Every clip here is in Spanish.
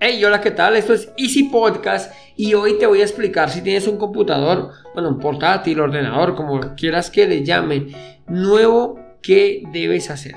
Hey, hola, ¿qué tal? Esto es Easy Podcast y hoy te voy a explicar si tienes un computador, bueno, un portátil, ordenador, como quieras que le llame, nuevo, ¿qué debes hacer?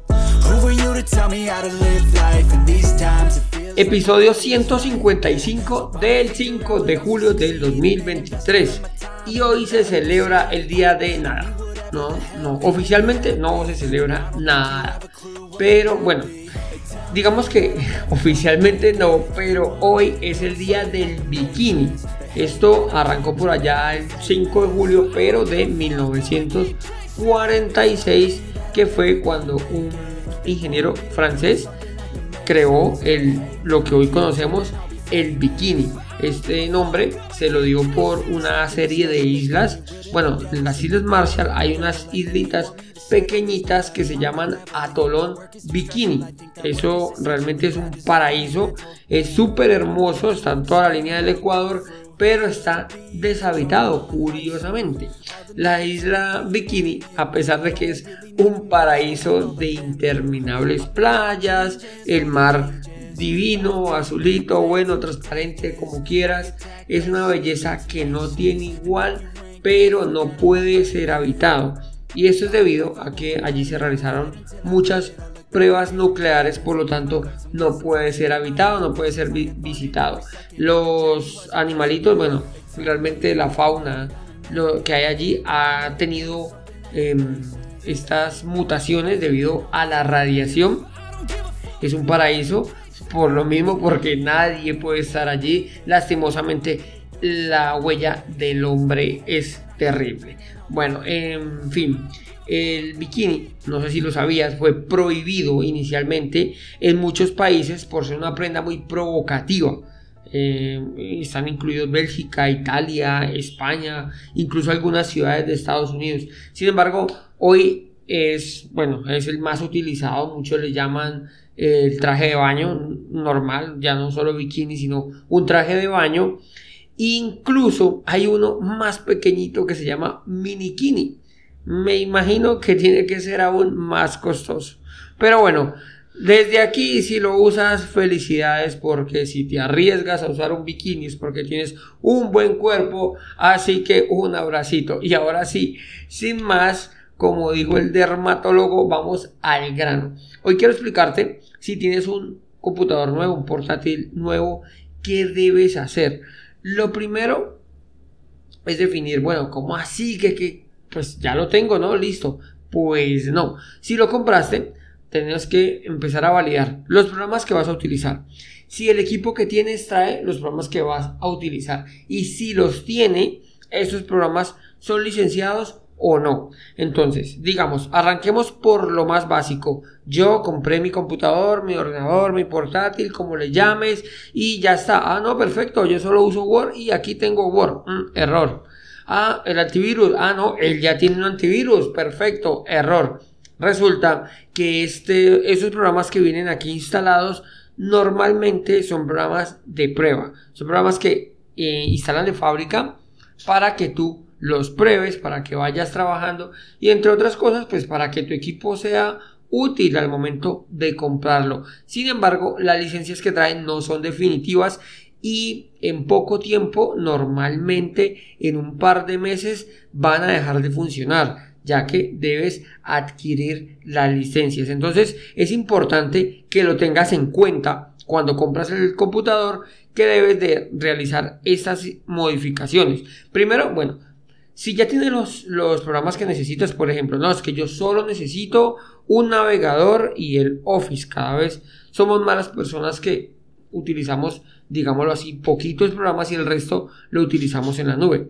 Episodio 155 del 5 de julio del 2023 y hoy se celebra el día de nada. No, no, oficialmente no se celebra nada. Pero bueno, digamos que oficialmente no, pero hoy es el día del bikini. Esto arrancó por allá el 5 de julio, pero de 1946, que fue cuando un ingeniero francés creó el, lo que hoy conocemos el bikini. Este nombre se lo dio por una serie de islas. Bueno, en las Islas Marshall hay unas islitas pequeñitas que se llaman Atolón Bikini. Eso realmente es un paraíso. Es súper hermoso. Está en toda la línea del Ecuador pero está deshabitado, curiosamente. La isla Bikini, a pesar de que es un paraíso de interminables playas, el mar divino, azulito, bueno, transparente, como quieras, es una belleza que no tiene igual, pero no puede ser habitado. Y eso es debido a que allí se realizaron muchas pruebas nucleares, por lo tanto no puede ser habitado, no puede ser visitado. Los animalitos, bueno, realmente la fauna lo que hay allí ha tenido em, estas mutaciones debido a la radiación. Es un paraíso por lo mismo porque nadie puede estar allí. Lastimosamente la huella del hombre es terrible. Bueno, en fin, el bikini, no sé si lo sabías, fue prohibido inicialmente en muchos países por ser una prenda muy provocativa. Eh, están incluidos Bélgica, Italia, España, incluso algunas ciudades de Estados Unidos. Sin embargo, hoy es, bueno, es el más utilizado, muchos le llaman eh, el traje de baño normal, ya no solo bikini, sino un traje de baño. Incluso hay uno más pequeñito que se llama minikini me imagino que tiene que ser aún más costoso. Pero bueno, desde aquí si lo usas, felicidades porque si te arriesgas a usar un bikini es porque tienes un buen cuerpo, así que un abracito. Y ahora sí, sin más, como dijo el dermatólogo, vamos al grano. Hoy quiero explicarte si tienes un computador nuevo, un portátil nuevo, ¿qué debes hacer? Lo primero es definir, bueno, ¿cómo así que, que pues ya lo tengo, ¿no? Listo. Pues no. Si lo compraste, tenemos que empezar a validar los programas que vas a utilizar. Si el equipo que tienes trae los programas que vas a utilizar y si los tiene, esos programas son licenciados o no. Entonces, digamos, arranquemos por lo más básico. Yo compré mi computador, mi ordenador, mi portátil, como le llames, y ya está. Ah, no, perfecto, yo solo uso Word y aquí tengo Word. Mm, error. Ah, el antivirus. Ah, no, él ya tiene un antivirus. Perfecto, error. Resulta que este, esos programas que vienen aquí instalados normalmente son programas de prueba. Son programas que eh, instalan de fábrica para que tú los pruebes, para que vayas trabajando y entre otras cosas, pues para que tu equipo sea útil al momento de comprarlo. Sin embargo, las licencias que traen no son definitivas y en poco tiempo, normalmente en un par de meses, van a dejar de funcionar ya que debes adquirir las licencias. Entonces es importante que lo tengas en cuenta cuando compras el computador que debes de realizar estas modificaciones. Primero, bueno, si ya tienes los, los programas que necesitas, por ejemplo, no, es que yo solo necesito un navegador y el Office. Cada vez somos más las personas que utilizamos, digámoslo así, poquitos programas y el resto lo utilizamos en la nube.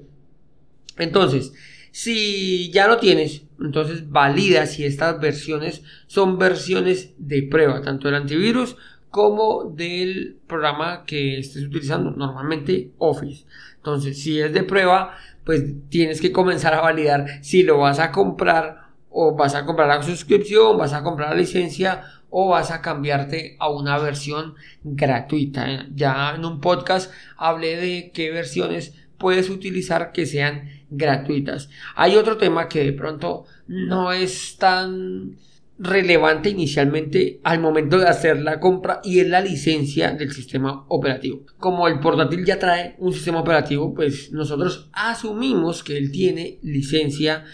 Entonces, Si ya lo tienes, entonces valida si estas versiones son versiones de prueba, tanto del antivirus como del programa que estés utilizando, normalmente Office. Entonces, si es de prueba, pues tienes que comenzar a validar si lo vas a comprar o vas a comprar la suscripción, vas a comprar la licencia o vas a cambiarte a una versión gratuita. Ya en un podcast hablé de qué versiones puedes utilizar que sean gratuitas. Hay otro tema que de pronto no es tan relevante inicialmente al momento de hacer la compra y es la licencia del sistema operativo. Como el portátil ya trae un sistema operativo, pues nosotros asumimos que él tiene licencia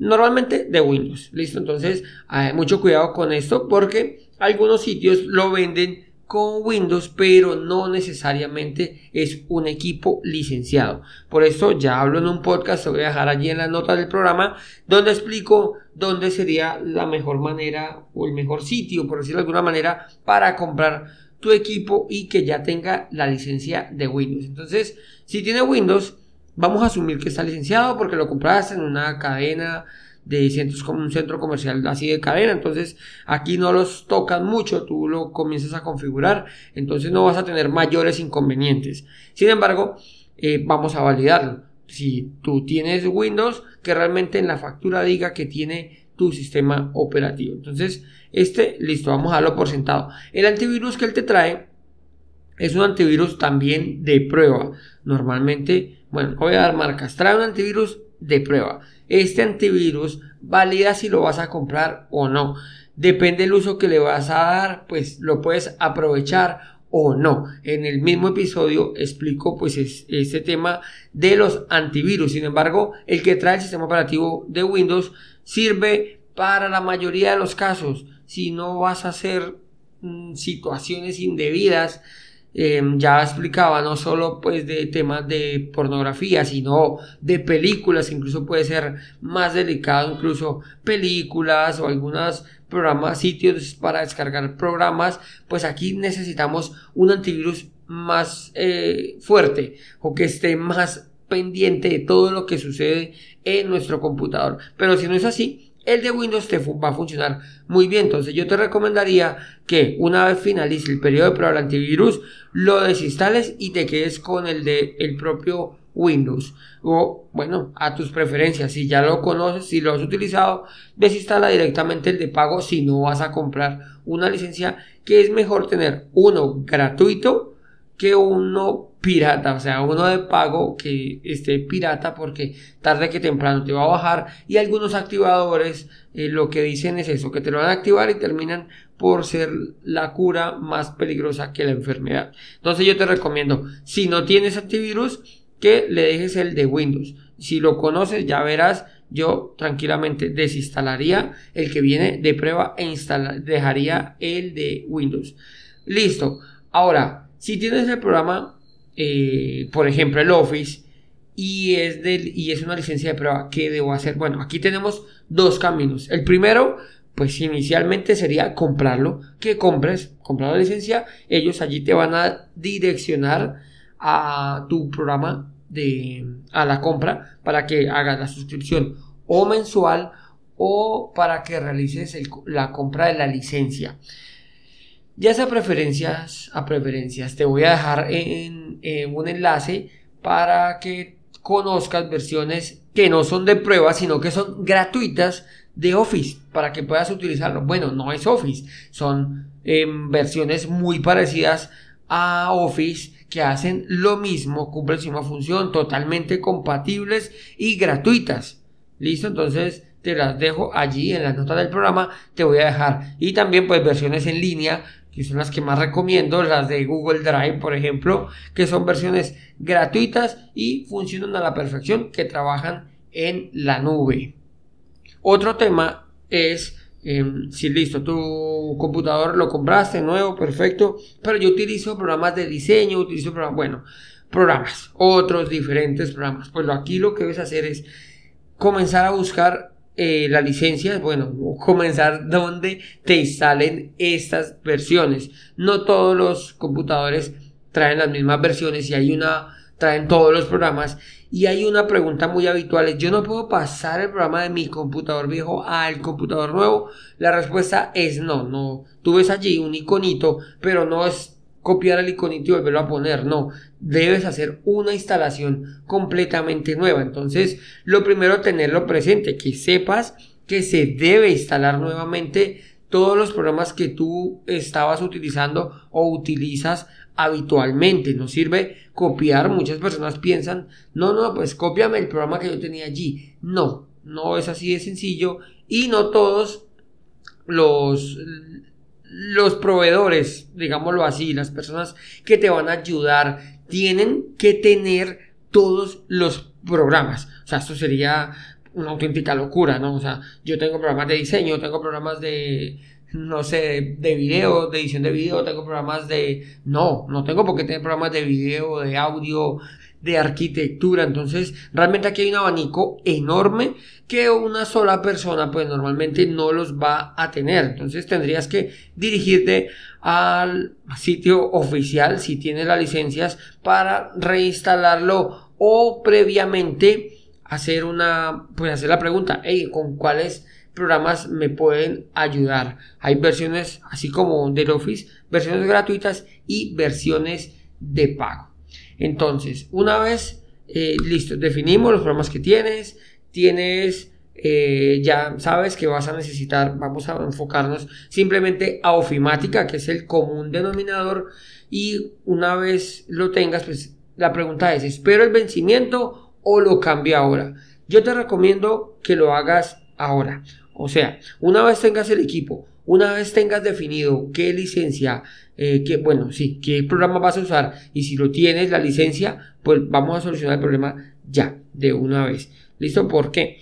normalmente de Windows. Listo, entonces hay mucho cuidado con esto porque algunos sitios lo venden con Windows, pero no necesariamente es un equipo licenciado. Por eso ya hablo en un podcast, lo voy a dejar allí en la nota del programa, donde explico dónde sería la mejor manera o el mejor sitio, por decirlo de alguna manera, para comprar tu equipo y que ya tenga la licencia de Windows. Entonces, si tiene Windows, vamos a asumir que está licenciado porque lo compraste en una cadena de centros como un centro comercial así de cadena. Entonces aquí no los tocan mucho, tú lo comienzas a configurar, entonces no vas a tener mayores inconvenientes. Sin embargo, eh, vamos a validarlo. Si tú tienes Windows, que realmente en la factura diga que tiene tu sistema operativo. Entonces, este, listo, vamos a darlo por sentado. El antivirus que él te trae es un antivirus también de prueba. Normalmente, bueno, voy a dar marcas. Trae un antivirus de prueba. Este antivirus valida si lo vas a comprar o no. Depende del uso que le vas a dar, pues lo puedes aprovechar o no. En el mismo episodio explico pues este tema de los antivirus. Sin embargo, el que trae el sistema operativo de Windows sirve para la mayoría de los casos. Si no vas a hacer mm, situaciones indebidas, Em, ya explicaba no solo pues de temas de pornografía sino de películas incluso puede ser más delicado incluso películas o algunos programas sitios para descargar programas pues aquí necesitamos un antivirus más eh, fuerte o que esté más pendiente de todo lo que sucede en nuestro computador. Pero si no es así el de Windows te va a funcionar muy bien. Entonces yo te recomendaría que una vez finalice el periodo de prueba del antivirus, lo desinstales y te quedes con el de el propio Windows. O bueno, a tus preferencias. Si ya lo conoces, si lo has utilizado, desinstala directamente el de pago si no vas a comprar una licencia, que es mejor tener uno gratuito que uno pirata, o sea, uno de pago que esté pirata porque tarde que temprano te va a bajar y algunos activadores eh, lo que dicen es eso, que te lo van a activar y terminan por ser la cura más peligrosa que la enfermedad. Entonces yo te recomiendo, si no tienes antivirus, que le dejes el de Windows. Si lo conoces, ya verás, yo tranquilamente desinstalaría el que viene de prueba e dejaría el de Windows. Listo. Ahora, si tienes el programa eh, por ejemplo, el Office, y es, y es una licencia de prueba, ¿qué debo hacer? Bueno, aquí tenemos dos caminos. El primero, pues inicialmente sería comprarlo, que compres, comprar la licencia, ellos allí te van a direccionar a tu programa de, a la compra para que hagas la suscripción o mensual o para que realices la compra de la licencia. Ya sea preferencias a preferencias, te voy a dejar en, un enlace para que conozcas versiones que no son de prueba, sino que son gratuitas de Office para que puedas utilizarlo. Bueno, no es Office, son em, versiones muy parecidas a Office que hacen lo mismo, cumplen la misma función, totalmente compatibles y gratuitas. ¿Listo? Entonces te las dejo allí en las notas del programa, te voy a dejar. Y también pues versiones en línea que son las que más recomiendo, las de Google Drive, por ejemplo, que son versiones gratuitas y funcionan a la perfección, que trabajan en la nube. Otro tema es em, si listo, tu computador lo compraste nuevo, perfecto, pero yo utilizo programas de diseño, utilizo programas, bueno, programas, otros diferentes programas. Pues aquí lo que debes hacer es comenzar a buscar eh, la licencia, bueno, comenzar donde te instalen estas versiones. No todos los computadores traen las mismas versiones y hay una traen todos los programas y hay una pregunta muy habitual, ¿yo no puedo pasar el programa de mi computador viejo al computador nuevo? La respuesta es no, no. Tú ves allí un iconito, pero no es copiar el iconito y volverlo a poner, no. Debes hacer una instalación completamente nueva. Entonces, lo primero, tenerlo presente, que sepas que se debe instalar nuevamente todos los programas que tú estabas utilizando o utilizas habitualmente. No sirve copiar. Muchas personas piensan, no, no, pues cópiame el programa que yo tenía allí. No, no es así de sencillo y no todos los los proveedores, digámoslo así, las personas que te van a ayudar, tienen que tener todos los programas. O sea, esto sería una auténtica locura, ¿no? O sea, yo tengo programas de diseño, tengo programas de, no sé, de video, de edición de video, tengo programas de... No, no tengo por qué tener programas de video, de audio, de arquitectura. Entonces, realmente aquí hay un abanico enorme que una sola persona pues normalmente no los va a tener. Entonces tendrías que dirigirte al sitio oficial si tienes las licencias para reinstalarlo o previamente hacer una pues hacer la pregunta, hey, ¿con cuáles programas me pueden ayudar? Hay versiones así como del Office, versiones gratuitas y versiones de pago. Entonces, una vez eh, listo, definimos los programas que tienes, tienes, eh, ya sabes que vas a necesitar, vamos a enfocarnos simplemente a ofimática, que es el común denominador, y una vez lo tengas, pues la pregunta es, ¿espero el vencimiento o lo cambio ahora? Yo te recomiendo que lo hagas ahora. O sea, una vez tengas el equipo, una vez tengas definido qué licencia, eh, qué, bueno, sí, qué programa vas a usar y si lo tienes, la licencia, pues vamos a solucionar el problema ya, de una vez. ¿Listo? ¿Por qué?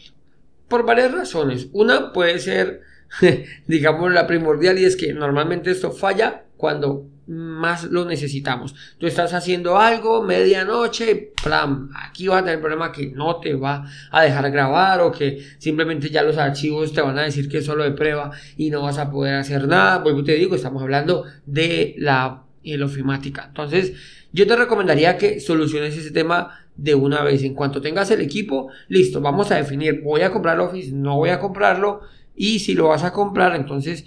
Por varias razones. Una puede ser, digamos, la primordial y es que normalmente esto falla cuando más lo necesitamos. Tú estás haciendo algo, medianoche, plan, aquí va a tener el problema que no te va a dejar grabar o que simplemente ya los archivos te van a decir que es solo de prueba y no vas a poder hacer nada. Vuelvo te digo, estamos hablando de la ofimática. Entonces, yo te recomendaría que soluciones ese tema de una vez. En cuanto tengas el equipo, listo, vamos a definir, voy a comprar Office, no voy a comprarlo. Y si lo vas a comprar, entonces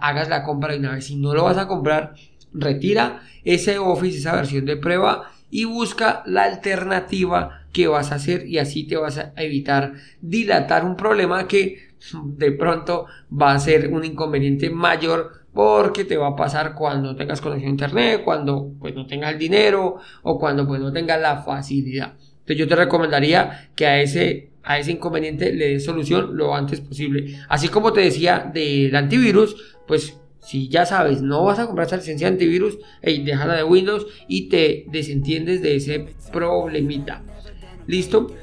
hagas la compra de una vez. Si no lo vas a comprar, retira ese Office, esa versión de prueba y busca la alternativa que vas a hacer y así te vas a evitar dilatar un problema que de pronto va a ser un inconveniente mayor porque te va a pasar cuando tengas conexión a internet, cuando pues no tengas el dinero o cuando pues no tengas la facilidad. Entonces yo te recomendaría que a ese, a ese inconveniente le des solución lo antes posible. Así como te decía del antivirus, pues si ya sabes, no vas a comprar esa licencia antivirus, hey, déjala de Windows y te desentiendes de ese problemita. ¿Listo?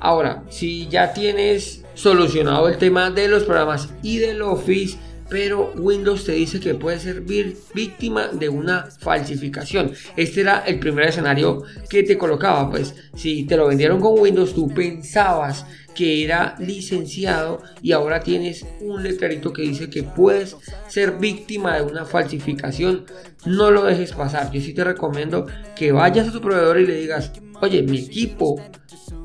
Ahora, si ya tienes solucionado el tema de los programas y del Office, pero Windows te dice que puede ser víctima de una falsificación. Este era el primer escenario que te colocaba, pues si te lo vendieron con Windows, tú pensabas que era licenciado y ahora tienes un letrerito que dice que puedes ser víctima de una falsificación, no lo dejes pasar. Yo sí te recomiendo que vayas a tu proveedor y le digas, oye, mi equipo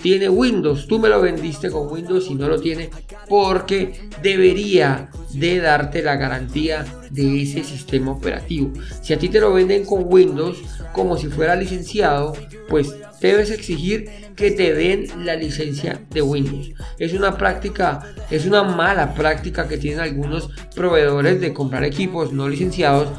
tiene Windows, tú me lo vendiste con Windows y no lo tiene porque debería de darte la garantía de ese sistema operativo. Si a ti te lo venden con Windows como si fuera licenciado, pues debes exigir que te den la licencia de Windows. Es una práctica, es una mala práctica que tienen algunos proveedores de comprar equipos no licenciados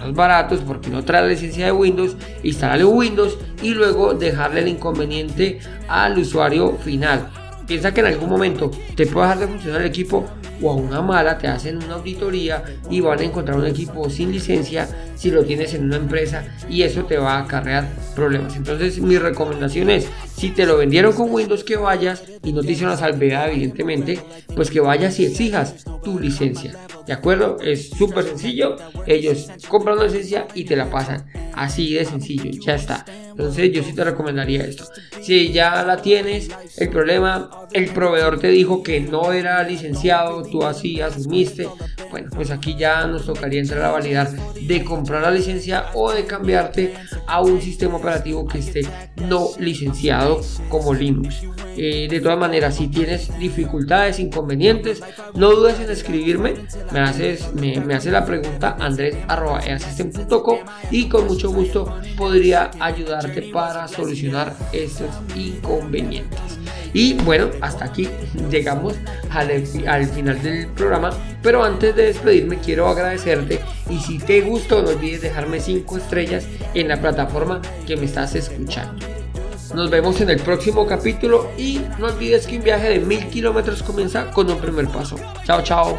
son baratos porque no trae la licencia de Windows, instalarle Windows y luego dejarle el inconveniente al usuario final. Piensa que en algún momento te puede dejar de funcionar el equipo o a una mala te hacen una auditoría y van a encontrar un equipo sin licencia si lo tienes en una empresa y eso te va a acarrear problemas. Entonces mi recomendación es, si te lo vendieron con Windows que vayas y no te hicieron la salvedad evidentemente, pues que vayas y exijas tu licencia. ¿De acuerdo? Es súper sencillo. Ellos compran una licencia y te la pasan. Así de sencillo. Ya está. Entonces yo sí te recomendaría esto. Si ya la tienes, el problema el proveedor te dijo que no era licenciado, tú así asumiste, bueno, pues aquí ya nos tocaría entrar a validar de comprar la licencia o de cambiarte a un sistema operativo que esté no licenciado como Linux. Eh, de todas maneras, si tienes dificultades, inconvenientes, no dudes en escribirme, me haces, me, haces la pregunta andres.easystem.com y con mucho gusto podría ayudarte para solucionar estos inconvenientes. Y bueno, hasta aquí llegamos al, al, final del programa. Pero antes de despedirme quiero agradecerte y si te gustó no olvides dejarme 5 estrellas en la plataforma que me estás escuchando. Nos vemos en el próximo capítulo y no olvides que un viaje de mil kilómetros comienza con un primer paso. Chao, chao.